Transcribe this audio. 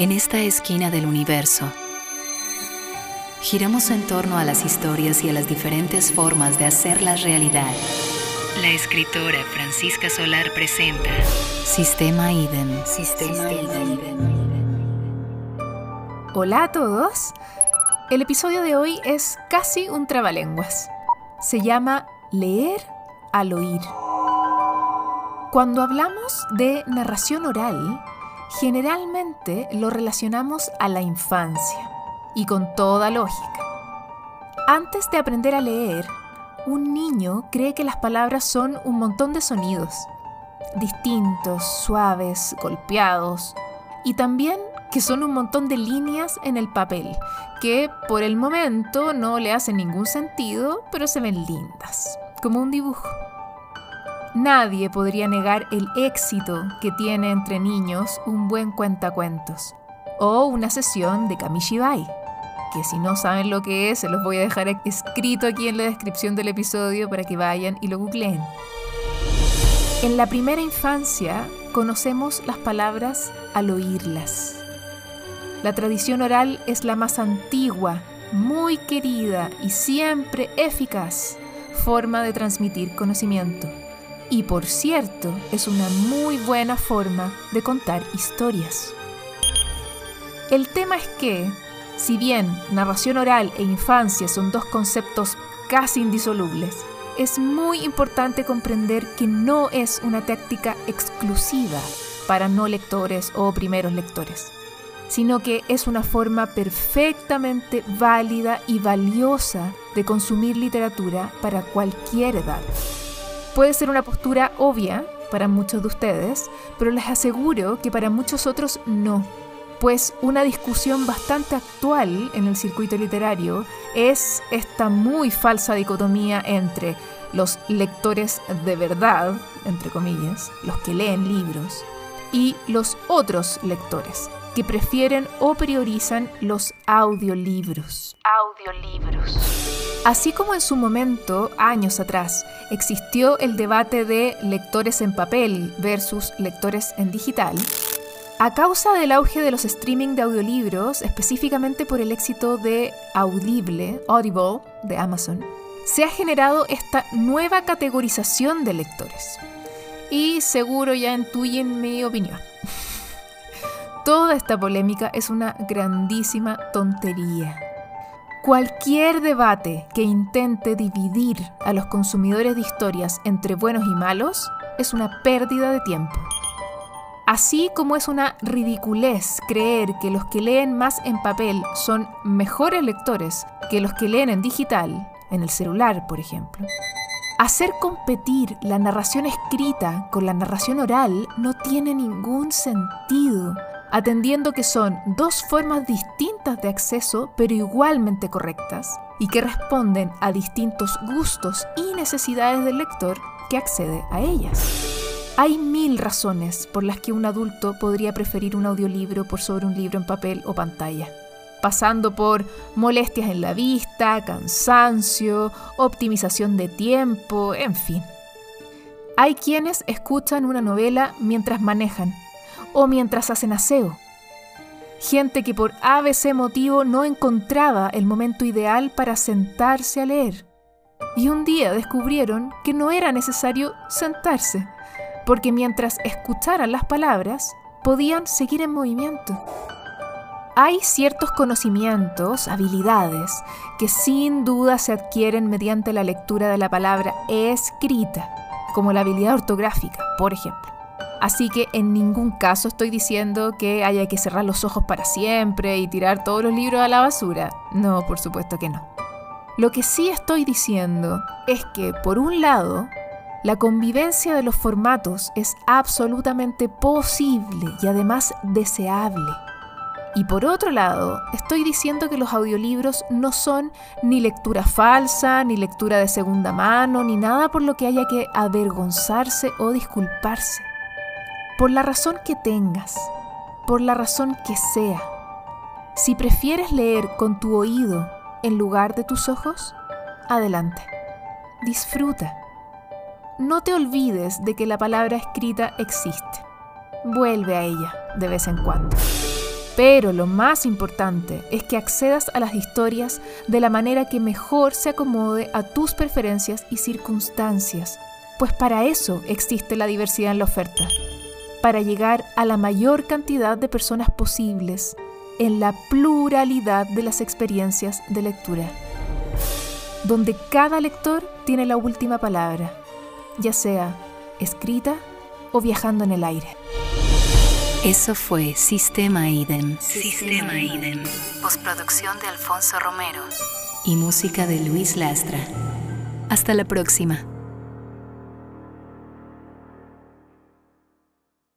En esta esquina del universo, giramos en torno a las historias y a las diferentes formas de hacerlas realidad. La escritora Francisca Solar presenta Sistema Eden. Sistema, Hola a todos. El episodio de hoy es casi un trabalenguas. Se llama Leer al oír. Cuando hablamos de narración oral, generalmente lo relacionamos a la infancia, y con toda lógica. Antes de aprender a leer, un niño cree que las palabras son un montón de sonidos, distintos, suaves, golpeados, y también que son un montón de líneas en el papel, que por el momento no le hacen ningún sentido, pero se ven lindas, como un dibujo. Nadie podría negar el éxito que tiene entre niños un buen cuentacuentos o una sesión de Kamishibai, que si no saben lo que es, se los voy a dejar escrito aquí en la descripción del episodio para que vayan y lo googleen. En la primera infancia conocemos las palabras al oírlas. La tradición oral es la más antigua, muy querida y siempre eficaz forma de transmitir conocimiento. Y por cierto, es una muy buena forma de contar historias. El tema es que, si bien narración oral e infancia son dos conceptos casi indisolubles, es muy importante comprender que no es una táctica exclusiva para no lectores o primeros lectores, sino que es una forma perfectamente válida y valiosa de consumir literatura para cualquier edad. Puede ser una postura obvia para muchos de ustedes, pero les aseguro que para muchos otros no. Pues una discusión bastante actual en el circuito literario es esta muy falsa dicotomía entre los lectores de verdad, entre comillas, los que leen libros, y los otros lectores, que prefieren o priorizan los audiolibros. Audiolibros. Así como en su momento, años atrás, existió el debate de lectores en papel versus lectores en digital, a causa del auge de los streaming de audiolibros, específicamente por el éxito de Audible, Audible, de Amazon, se ha generado esta nueva categorización de lectores. Y seguro ya intuyen mi opinión. Toda esta polémica es una grandísima tontería. Cualquier debate que intente dividir a los consumidores de historias entre buenos y malos es una pérdida de tiempo. Así como es una ridiculez creer que los que leen más en papel son mejores lectores que los que leen en digital, en el celular, por ejemplo. Hacer competir la narración escrita con la narración oral no tiene ningún sentido atendiendo que son dos formas distintas de acceso pero igualmente correctas y que responden a distintos gustos y necesidades del lector que accede a ellas. Hay mil razones por las que un adulto podría preferir un audiolibro por sobre un libro en papel o pantalla, pasando por molestias en la vista, cansancio, optimización de tiempo, en fin. Hay quienes escuchan una novela mientras manejan o mientras hacen aseo. Gente que por ABC motivo no encontraba el momento ideal para sentarse a leer. Y un día descubrieron que no era necesario sentarse, porque mientras escucharan las palabras, podían seguir en movimiento. Hay ciertos conocimientos, habilidades, que sin duda se adquieren mediante la lectura de la palabra escrita, como la habilidad ortográfica, por ejemplo. Así que en ningún caso estoy diciendo que haya que cerrar los ojos para siempre y tirar todos los libros a la basura. No, por supuesto que no. Lo que sí estoy diciendo es que, por un lado, la convivencia de los formatos es absolutamente posible y además deseable. Y por otro lado, estoy diciendo que los audiolibros no son ni lectura falsa, ni lectura de segunda mano, ni nada por lo que haya que avergonzarse o disculparse por la razón que tengas, por la razón que sea. Si prefieres leer con tu oído en lugar de tus ojos, adelante. Disfruta. No te olvides de que la palabra escrita existe. Vuelve a ella de vez en cuando. Pero lo más importante es que accedas a las historias de la manera que mejor se acomode a tus preferencias y circunstancias, pues para eso existe la diversidad en la oferta, para llegar a la mayor cantidad de personas posibles en la pluralidad de las experiencias de lectura, donde cada lector tiene la última palabra, ya sea escrita o viajando en el aire. Eso fue Sistema Idem. Sistema Idem. Postproducción de Alfonso Romero. Y música de Luis Lastra. Hasta la próxima.